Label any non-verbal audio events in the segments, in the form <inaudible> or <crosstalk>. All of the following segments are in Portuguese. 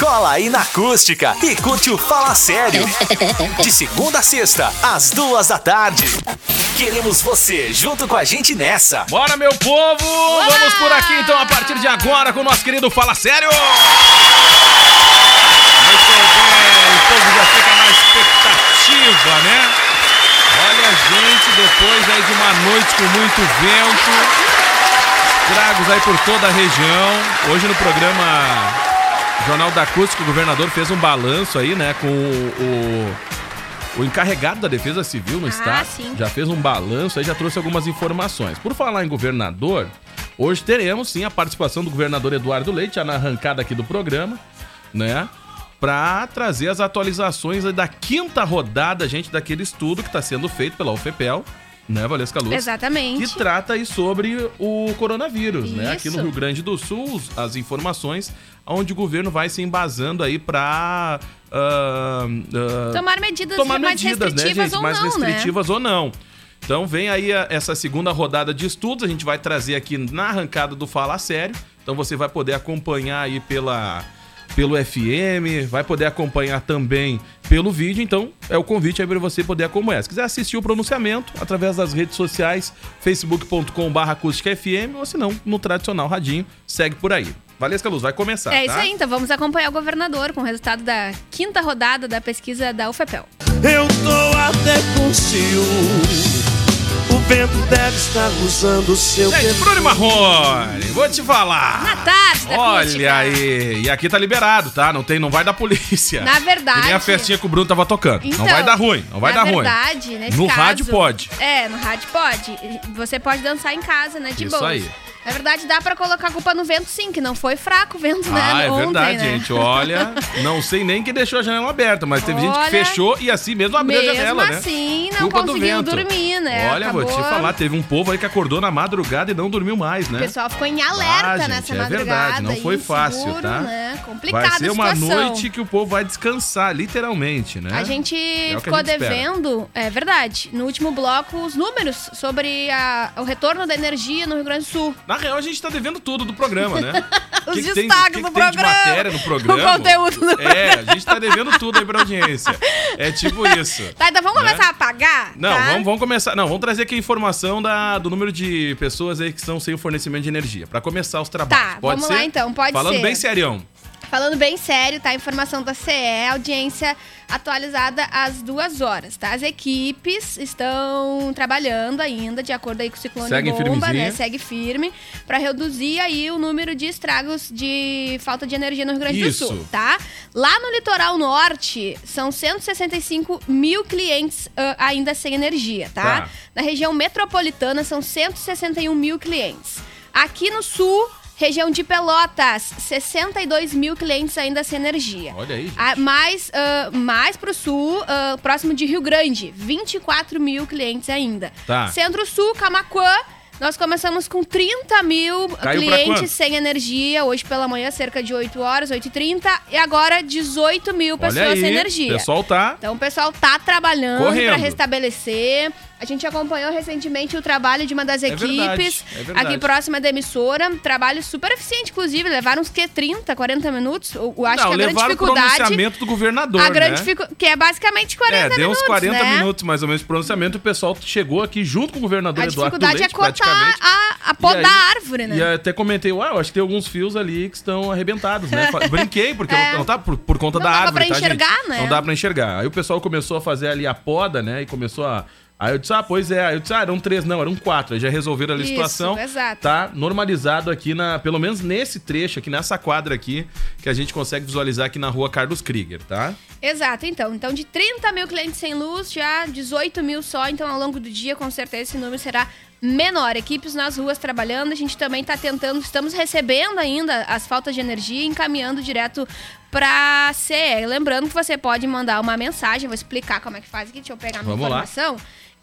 Cola aí na acústica e curte o Fala Sério. <laughs> De segunda a sexta, às duas da tarde. Queremos você junto com a gente nessa. Bora, meu povo! Vamos por aqui então a partir de agora com o nosso querido Fala Sério! Muito bem, o povo já fica na expectativa, né? Olha, gente, depois aí de uma noite com muito vento, estragos aí por toda a região. Hoje no programa Jornal da Acústica, o governador fez um balanço aí, né, com o, o, o encarregado da Defesa Civil no Ah, estado. sim. Já fez um balanço aí, já trouxe algumas informações. Por falar em governador, hoje teremos sim a participação do governador Eduardo Leite, já na arrancada aqui do programa, né? Pra trazer as atualizações da quinta rodada, gente, daquele estudo que está sendo feito pela UFPEL, né, Valesca Luz? Exatamente. que trata aí sobre o coronavírus, né? Aqui no Isso. Rio Grande do Sul, as informações onde o governo vai se embasando aí para Tomar medidas tomar mais medidas, né, restritivas gente? ou mais não, né? restritivas ou não. Então vem aí a- essa segunda rodada de estudos, a gente vai trazer aqui na arrancada do Fala Sério. Então você vai poder acompanhar aí pela pelo FM, vai poder acompanhar também pelo vídeo, então é o convite aí para você poder acompanhar. Se quiser assistir o pronunciamento através das redes sociais, facebook.com.br acústicafm ou se não, no tradicional radinho, segue por aí. Valesca Luz, vai começar, É tá? isso aí, então vamos acompanhar o governador com o resultado da quinta rodada da pesquisa da UFPEL. Eu tô até com ciúme. O vento deve estar usando o seu Gente, Bruno Marrone, vou te falar. Na tarde da Olha aí, e aqui tá liberado, tá? Não tem, não vai da polícia. Na verdade- E nem a festinha que o Bruno tava tocando. Então, não vai dar ruim, não vai na dar ruim. verdade, nesse No caso- rádio pode. É, no rádio pode. Você pode dançar em casa, né? De Isso boa. aí. Na verdade, dá pra colocar a culpa no vento, sim, que não foi fraco o vento, né? Ah, é ontem, verdade, né? gente. Olha, não sei nem que deixou a janela aberta, mas teve gente que Olha, fechou e assim mesmo abriu Mesmo a janela, né? assim, não Culpa conseguiu dormir, né? Olha, vou te Acabou- falar, teve um povo aí que acordou na madrugada e não dormiu mais, né? O pessoal ficou em alerta Ah, gente, nessa é madrugada. verdade, não foi fácil, tá? Né? Complicada Vai ser uma situação. noite que o povo vai descansar, literalmente, né? A gente É que a ficou gente espera. devendo, é verdade, no último bloco, os números sobre a- o retorno da energia no Rio Grande do Sul. Na real, a gente tá devendo tudo do programa, né? <laughs> Os Que que tem- destaques que do que tem de programa. matéria no programa? O conteúdo do É, a gente tá devendo tudo aí pra audiência. É tipo <laughs> isso. Tá, então vamos Né? começar a pagar? Não, tá? vamos, vamos começar. Não, vamos trazer aqui a informação da, do número de pessoas aí que estão sem o fornecimento de energia. Pra começar os trabalhos. Tá, Pode vamos ser? lá então, pode Falando ser. bem serião. Falando bem sério, tá? Informação da CE, audiência atualizada às duas horas, tá? As equipes estão trabalhando ainda, de acordo aí com o ciclone Seguem bomba, firmezinha. né? Segue firme, pra reduzir aí o número de estragos de falta de energia no Rio Grande Isso. do Sul, tá? Lá no litoral norte, são 165 mil clientes ah, ainda sem energia, tá? Tá. Na região metropolitana, são 161 mil clientes. Aqui no sul, região de Pelotas, 62 mil clientes ainda sem energia. Olha aí. Ah, mais, ah, mais pro sul, ah, próximo de Rio Grande, 24 mil clientes ainda. Tá. Centro-Sul, Camaquã, nós começamos com 30 mil Caiu clientes sem energia. Hoje pela manhã, cerca de 8 horas, 8h30. E agora, 18 mil pessoas aí, sem o energia. pessoal tá... Então o pessoal tá trabalhando para restabelecer. A gente acompanhou recentemente o trabalho de uma das É verdade, equipes é verdade. aqui próxima da emissora. Trabalho super eficiente, inclusive. Levaram uns que 30, 40 minutos. Eu, acho Não, que a grande levaram o dificuldade. pronunciamento do governador, A grande né? Que é basicamente 40 É, minutos. deu uns 40 né? minutos mais ou menos de pronunciamento. O pessoal chegou aqui junto com o governador A Eduardo dificuldade Leite, é cortar a, a podar E aí- a árvore, né? E até comentei, ué, eu acho que tem alguns fios ali que estão arrebentados, né? <laughs> Brinquei, porque É. não, não tá por, por conta Não da árvore, pra tá, enxergar, gente? né? Não dá pra enxergar. Aí o pessoal começou a fazer ali a poda, né? E começou a. Aí eu disse, ah, pois é. Aí eu disse, ah, eram três, não, eram quatro. Aí já resolveram ali a situação. exato. Tá normalizado aqui, na, pelo menos nesse trecho aqui, nessa quadra aqui, que a gente consegue visualizar aqui na rua Carlos Krieger, tá? Exato, então. Então, de 30 mil clientes sem luz, já 18 mil só. Então, ao longo do dia, com certeza, esse número será menor. Equipes nas ruas trabalhando, a gente também está tentando, estamos recebendo ainda as faltas de energia e encaminhando direto para CE. Lembrando que você pode mandar uma mensagem, vou explicar como é que faz aqui, deixa eu pegar a minha Vamos lá.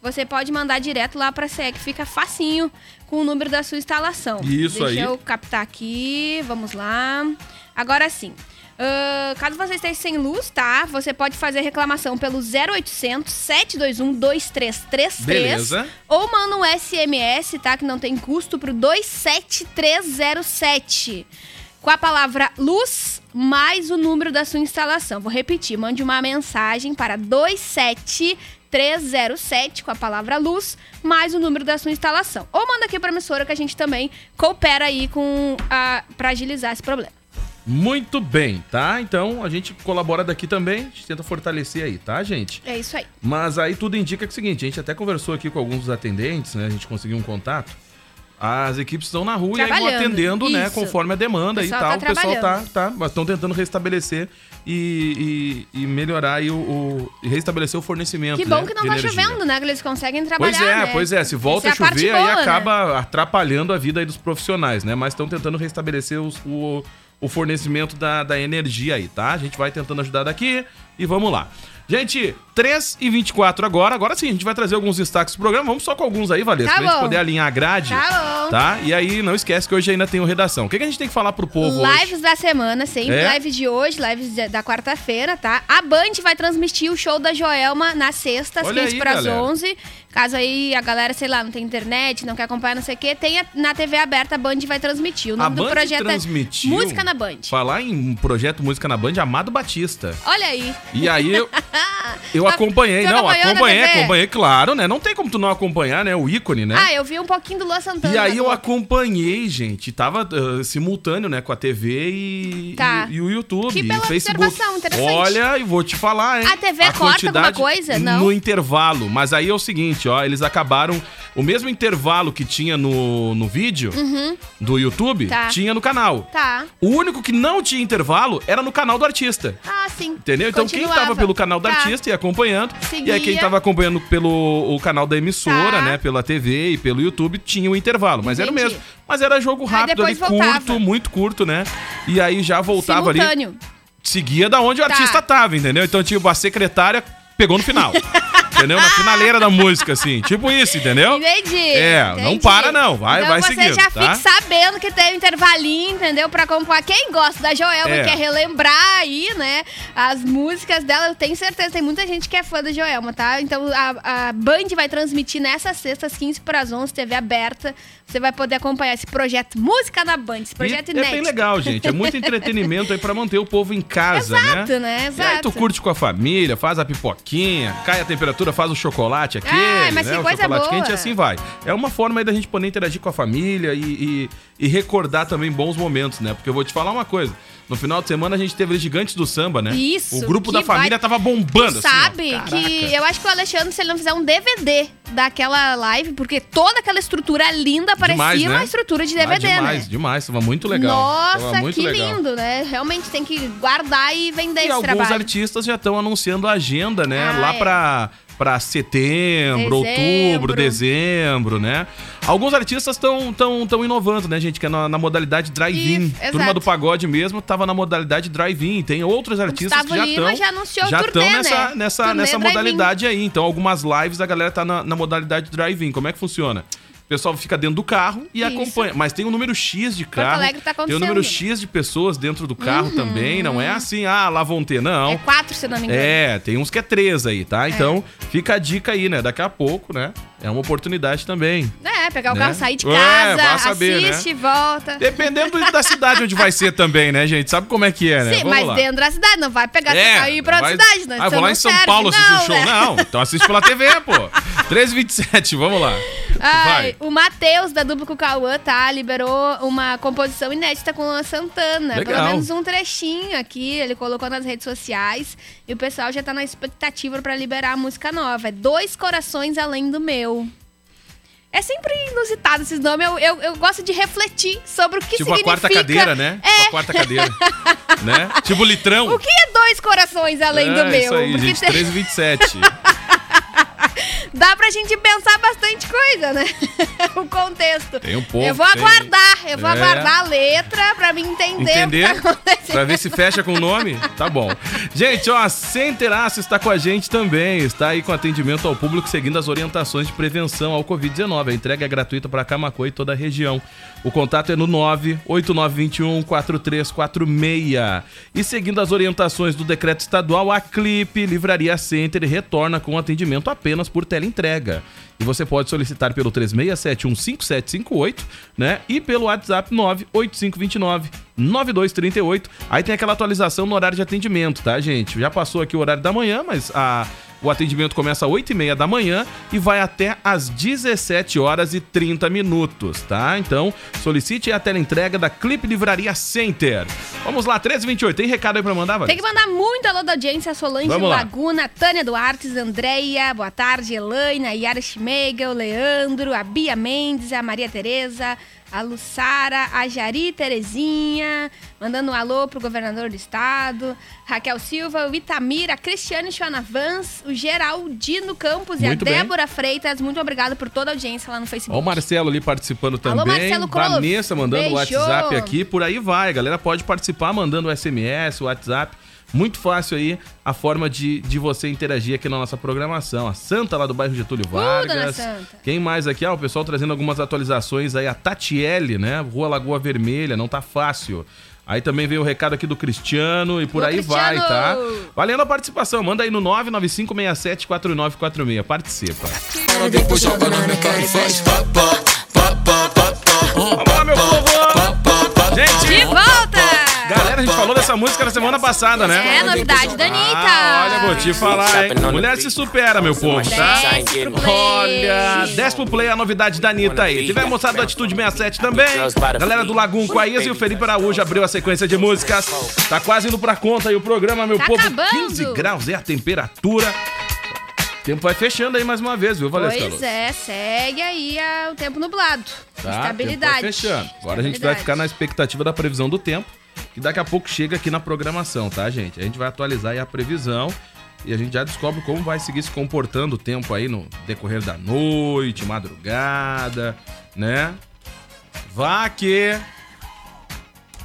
Você pode mandar direto lá para CE, que fica facinho com o número da sua instalação. Isso Deixa aí. eu captar aqui, vamos lá. Agora sim. Ah, caso você esteja sem luz, tá? Você pode fazer reclamação pelo 0800 721 2333. Beleza. Ou manda um SMS, tá? Que não tem custo pro 27307. Com a palavra luz mais o número da sua instalação. Vou repetir, mande uma mensagem para 27307 com a palavra luz mais o número da sua instalação. Ou manda aqui pra emissora que a gente também coopera aí com a, pra agilizar esse problema. Muito bem, tá? Então a gente colabora daqui também, a gente tenta fortalecer aí, tá, gente? É isso aí. Mas aí tudo indica que é o seguinte, a gente até conversou aqui com alguns dos atendentes, né? A gente conseguiu um contato. As equipes estão na rua e aí vão atendendo, né? isso. Conforme a demanda e tal. tá o pessoal tá, tá, mas estão tentando restabelecer e, e- e melhorar aí o, o- e restabelecer o fornecimento. Que bom né, que não tá energia. chovendo, né? Que eles conseguem trabalhar, Pois é, né? pois é. Se volta Essa a é a chover, aí boa, né? acaba atrapalhando a vida aí dos profissionais, né? Mas estão tentando restabelecer os- o, o fornecimento da, da energia aí, tá? A gente vai tentando ajudar daqui e vamos lá. Gente, 3 e 24 agora. Agora sim, a gente vai trazer alguns destaques do programa. Vamos só com alguns aí, Valesca, Tá pra gente bom. poder alinhar a grade. Tá bom. Tá? E aí, não esquece que hoje ainda tem o redação. O que, que a gente tem que falar pro povo Lives hoje? da semana, sempre. É? Lives de hoje, lives da quarta-feira, tá? A Band vai transmitir o show da Joelma na sexta, às Olha 15 aí, para as galera. 11. Caso aí a galera, sei lá, não tem internet, não quer acompanhar, não sei o quê, tem a- na TV aberta, a Band vai transmitir. O A nome do Band projeto transmitiu. é Música na Band. Falar em projeto Música na Band, Amado Batista. Olha aí. E aí eu, <laughs> eu Tá- acompanhei. Não, acompanhei, acompanhei, claro, né? Não tem como tu não acompanhar, né? O ícone, né? Ah, eu vi um pouquinho do Lua Santana. E aí eu acompanhei, gente. Tava ah, simultâneo, né? Com a TV e, Tá. e, e o YouTube Que e bela o Facebook. observação, interessante. Olha, e vou te falar, hein? A TV corta alguma coisa? Não. No intervalo. Mas aí é o seguinte, ó. Eles acabaram... O mesmo intervalo que tinha no, no vídeo do YouTube, Uhum. Tá. tinha no canal. Tá. O único que não tinha intervalo era no canal do artista. Ah, sim. Entendeu? Então quem tava pelo canal do Tá. artista e acompanhando, e aí quem Seguia. tava acompanhando pelo o canal da emissora, Tá. né, pela TV e pelo YouTube, tinha o intervalo, mas era o Entendi. mesmo. Mas era jogo rápido ali, voltava. curto, muito curto, né? E aí já voltava ali, Simultâneo. seguia da onde o Tá. artista tava, entendeu? Então tipo a secretária pegou no final. <laughs> entendeu? Na finaleira da música assim, tipo isso, entendeu? Entendi. É, não entendi. para não, vai- então vai você seguindo, já tá? fique sabendo que tem um intervalinho, entendeu? Pra acompanhar. Quem gosta da Joelma É. e quer relembrar aí, né? As músicas dela, eu tenho certeza, tem muita gente que é fã da Joelma, tá? Então a, a Band vai transmitir nessa sexta, às 15 para as 11, TV aberta. Você vai poder acompanhar esse projeto Música na Band, esse projeto E inédito. É bem legal, gente. É muito <laughs> entretenimento aí pra manter o povo em casa, Exato, né? né? E aí Exato. tu curte com a família, faz a pipoquinha, cai a temperatura, faz o chocolate aqui, Ai, mas né? que o coisa chocolate boa. quente e assim vai. É uma forma aí da gente poder interagir com a família e, e- e recordar também bons momentos, né? Porque eu vou te falar uma coisa. No final de semana a gente teve os Gigantes do Samba, né? Isso, O grupo da família vai- tava bombando, Tu assim, sabe Caraca. que eu acho que o Alexandre, se ele não fizer um DVD daquela live, porque toda aquela estrutura linda parecia Demais, né? uma estrutura de Ah, DVD, demais, né? demais. Tava muito legal. Nossa, muito que legal. lindo, né? Realmente tem que guardar e vender E esse alguns trabalho. artistas já estão anunciando a agenda, né? Ah, lá é. pra, pra setembro, Dezembro. outubro, dezembro, né? Alguns artistas estão tão, tão inovando, né, gente? Que é na, na modalidade drive-in. Turma do Pagode mesmo tava na modalidade drive-in. Tem outros artistas que já estão. já anunciou já turnê, nessa, né? nessa, Turnê nessa modalidade aí. Então, algumas lives a galera tá na, na modalidade drive-in. Como é que funciona? O pessoal fica dentro do carro e Isso. acompanha. Mas tem um número X de carro. Alegre tá tem um acontecendo. Uhum. número X de pessoas dentro do carro também. Não é assim, ah, lá vão ter. Não. É quatro, se não me engano. É, tem uns que é três aí, tá? Então, fica a dica aí, né? Daqui a pouco, né? É uma oportunidade também. É, pegar o Né? carro, sair de É, casa, vai saber, né? assiste, volta. Dependendo da cidade onde vai ser também, né, gente? Sabe como é que é, né? Sim, Vamos mas lá. dentro da cidade, não vai pegar seu carro e ir pra outra vai- cidade, né? Ah, vou lá em São serve. Paulo assistir o show. né? Não, então assiste pela TV, pô. <laughs> 3h27, vamos lá. Ai, o Matheus, da dupla com o Cauã, tá? Liberou uma composição inédita com a Santana. Pelo Legal. menos um trechinho aqui, ele colocou nas redes sociais. E o pessoal já tá na expectativa pra liberar a música nova. É Dois Corações Além do Meu. É sempre inusitado esses nomes. Eu, eu, eu gosto de refletir sobre o que tipo a significa. quarta cadeira, né? É. Tipo a quarta cadeira. <laughs> né? Tipo litrão. O que é dois corações além é, do meu? Isso aí, Porque gente. tem- 3h27. <laughs> dá pra gente pensar bastante coisa, né? <laughs> o contexto. Tem um pouco. Eu vou tem- aguardar, eu vou É. aguardar a letra pra me entender, Entender? o que tá. Pra ver se fecha com o nome? Tá bom. Gente, ó, a Centeraço está com a gente também. Está aí com atendimento ao público, seguindo as orientações de prevenção ao Covid-19. A entrega é gratuita para Camacuã e toda a região. O contato é no 98921-4346. E seguindo as orientações do decreto estadual, a Clipe Livraria Center retorna com atendimento apenas por teleentrega. E você pode solicitar pelo 36715758, né? E pelo WhatsApp 98529 9238. Aí tem aquela atualização no horário de atendimento, tá, gente? Já passou aqui o horário da manhã, mas a, o atendimento começa às 8h30 da manhã e vai até às 17 horas e 30 minutos, tá? Então, solicite a teleentrega da Clip Livraria Center. Vamos lá, 1328. Tem recado aí pra mandar, Tem que Vanessa? mandar muito alô da audiência, Solange Vamos lá. Laguna, Tânia Duartes, Andréia, boa tarde, Elaine, Yara Schmegel, Leandro, a Bia Mendes, a Maria Tereza, a Lussara, a Jari Terezinha, mandando um alô pro governador do estado, Raquel Silva, o Itamir, a Cristiane Joana Vans, o Geraldino Campos Muito e a bem. Débora Freitas. Muito obrigada por toda a audiência lá no Facebook. Ó o Marcelo ali participando também. Alô, Marcelo. Vanessa mandando o. WhatsApp aqui. Por aí vai. A galera pode participar mandando o SMS, o WhatsApp. Muito fácil aí a forma de, de você interagir aqui na nossa programação. A Santa lá do bairro Getúlio dona Vargas. Santa. Quem mais aqui? Ah, o pessoal trazendo algumas atualizações aí. A Tatiele, né? Rua Lagoa Vermelha, não tá fácil. Aí também veio o recado aqui do Cristiano e por Ô, aí vai, tá? Valendo a participação. Manda aí no 995674946. Participa. Depois joga na minha cara e faz pá, pá, pá, pá, pá, pá. Vamos lá, meu povo! Gente! Galera, a gente falou dessa música na semana passada, né? É, novidade da Anitta. Ah, olha, vou te falar, hein? Mulher se supera, meu povo, tá? Olha, 10 pro play a novidade da Anitta aí. Tiver moçada do Atitude 67 também. Galera do Lagum com a Isa e o Felipe Araújo abriu a sequência de músicas. Tá quase indo pra conta aí o programa, meu Tá povo. acabando. 15 graus é a temperatura. O tempo vai fechando aí mais uma vez, viu, Valesca? Pois é, segue aí ah, o tempo nublado. Tá, Estabilidade. fechando. Agora a gente vai ficar na expectativa da previsão do tempo, que daqui a pouco chega aqui na programação, tá, gente? A gente vai atualizar aí a previsão e a gente já descobre como vai seguir se comportando o tempo aí no decorrer da noite, madrugada, né? Vá que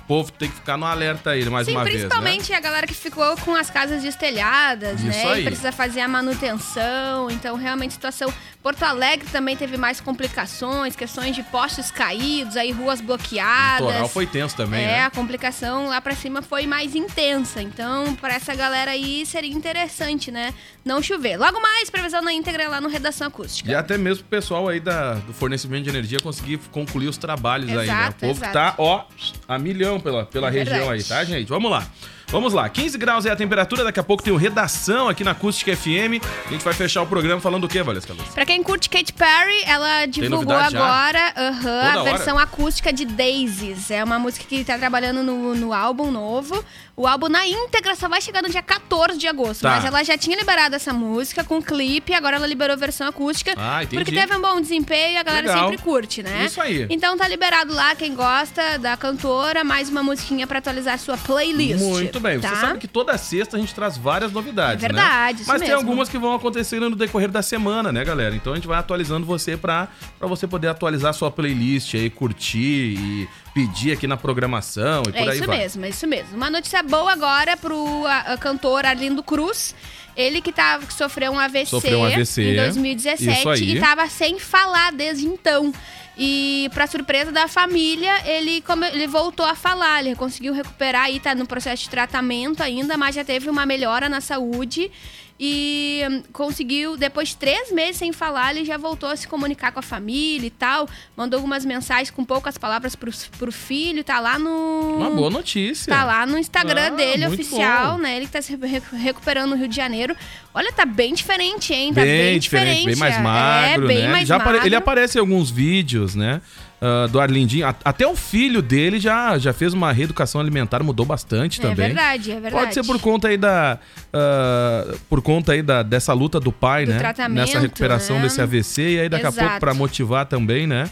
o povo tem que ficar no alerta aí mais Sim, uma vez, né? principalmente a galera que ficou com as casas destelhadas, Isso né? aí. E precisa fazer a manutenção. Então, realmente, situação. Porto Alegre também teve mais complicações, questões de postes caídos, aí ruas O bloqueadas. litoral foi tenso também, é, né? a complicação lá pra cima foi mais intensa. Então, pra essa galera aí, seria interessante, né? Não chover. Logo mais, previsão na íntegra lá no Redação Acústica. E até mesmo o pessoal aí da, do fornecimento de energia conseguir concluir os trabalhos aí, né? O Exato, povo exato. tá, ó, a milhão pela, pela É região aí, tá, gente? Vamos lá. Vamos lá, 15 graus é a temperatura, daqui a pouco tem o Redação aqui na Acústica FM. A gente vai fechar o programa falando o quê, Valesca Luz? Pra quem curte Katy Perry, ela divulgou agora a hora? versão acústica de Daisies. É uma música que tá trabalhando no, no álbum novo. O álbum na íntegra só vai chegar no dia 14 de agosto. Tá. Mas ela já tinha liberado essa música com clipe, agora ela liberou a versão acústica. Ah, entendi. Porque teve um bom desempenho e a galera Legal. sempre curte, né? Isso aí. Então tá liberado lá, quem gosta da cantora, mais uma musiquinha pra atualizar a sua playlist. Muito bem, tá? você sabe que toda sexta a gente traz várias novidades, É verdade, né? isso Mas tem mesmo. algumas que vão acontecendo no decorrer da semana, né, galera? Então a gente vai atualizando você pra, pra você poder atualizar a sua playlist aí, curtir e pedir aqui na programação e por É aí isso vai. mesmo, é isso mesmo. Uma notícia boa agora pro a, a cantor Arlindo Cruz. Ele que, tava, que sofreu um AVC, Sofreu um AVC, em isso 2017 aí. e tava sem falar desde então. E pra surpresa da família, ele, come- ele voltou a falar, ele conseguiu recuperar e tá no processo de tratamento ainda, mas já teve uma melhora na saúde. E hum, conseguiu, depois de três meses sem falar, ele já voltou a se comunicar com a família e tal. Mandou algumas mensagens com poucas palavras pro, pro filho, tá lá no. Uma boa notícia. Tá lá no Instagram Ah, dele, oficial, bom. né? Ele que tá se recu- recuperando no Rio de Janeiro. Olha, tá bem diferente, hein? Tá bem, bem, diferente, bem mais é, magro, É, bem né? mais Já magro. Ele aparece em alguns vídeos, né? ah, do Arlindinho. A- Até o filho dele já, já fez uma reeducação alimentar, mudou bastante É também. verdade, é verdade. Pode ser por conta aí da. ah, por conta aí da, dessa luta do pai, Do né? tratamento, Nessa recuperação né? desse AVC. E aí daqui a Exato. pouco, pra motivar também, né?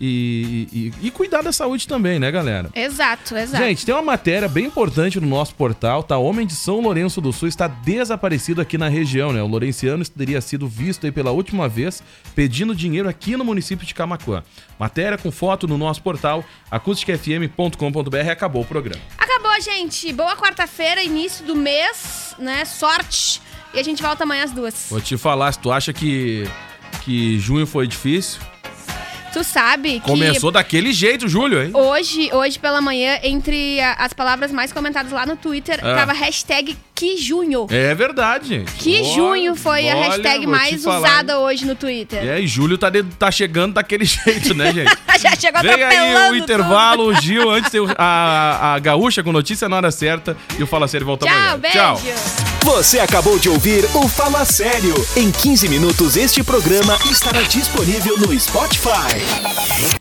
E, e, e cuidar da saúde também, né, galera? Exato, exato. Gente, tem uma matéria bem importante no nosso portal, tá? Homem de São Lourenço do Sul está desaparecido aqui na região, né? O Lourenciano teria sido visto aí pela última vez pedindo dinheiro aqui no município de Camacuã. Matéria com foto no nosso portal acusticfm.com.br. Acabou o programa. Acabou, gente. Boa quarta-feira, início do mês, né? Sorte. E a gente volta amanhã às duas. Vou te falar, se tu acha que, que junho foi difícil, Tu sabe que começou daquele jeito, Júlio, hein? hoje, hoje pela manhã, entre a- as palavras mais comentadas lá no Twitter, Ah. tava hashtag que junho. É verdade. Que junho foi a olha, hashtag vou te mais falar, usada hoje no Twitter. É, e Júlio tá, de- tá chegando daquele <laughs> jeito, né, gente? <laughs> Já chegou Vem aí o intervalo, o Gil, antes tem a, a gaúcha com notícia na hora certa e o Fala Sério volta tudo. amanhã. Tchau, beijo. Você acabou de ouvir o Fala Sério. Em 15 minutos, este programa estará disponível no Spotify.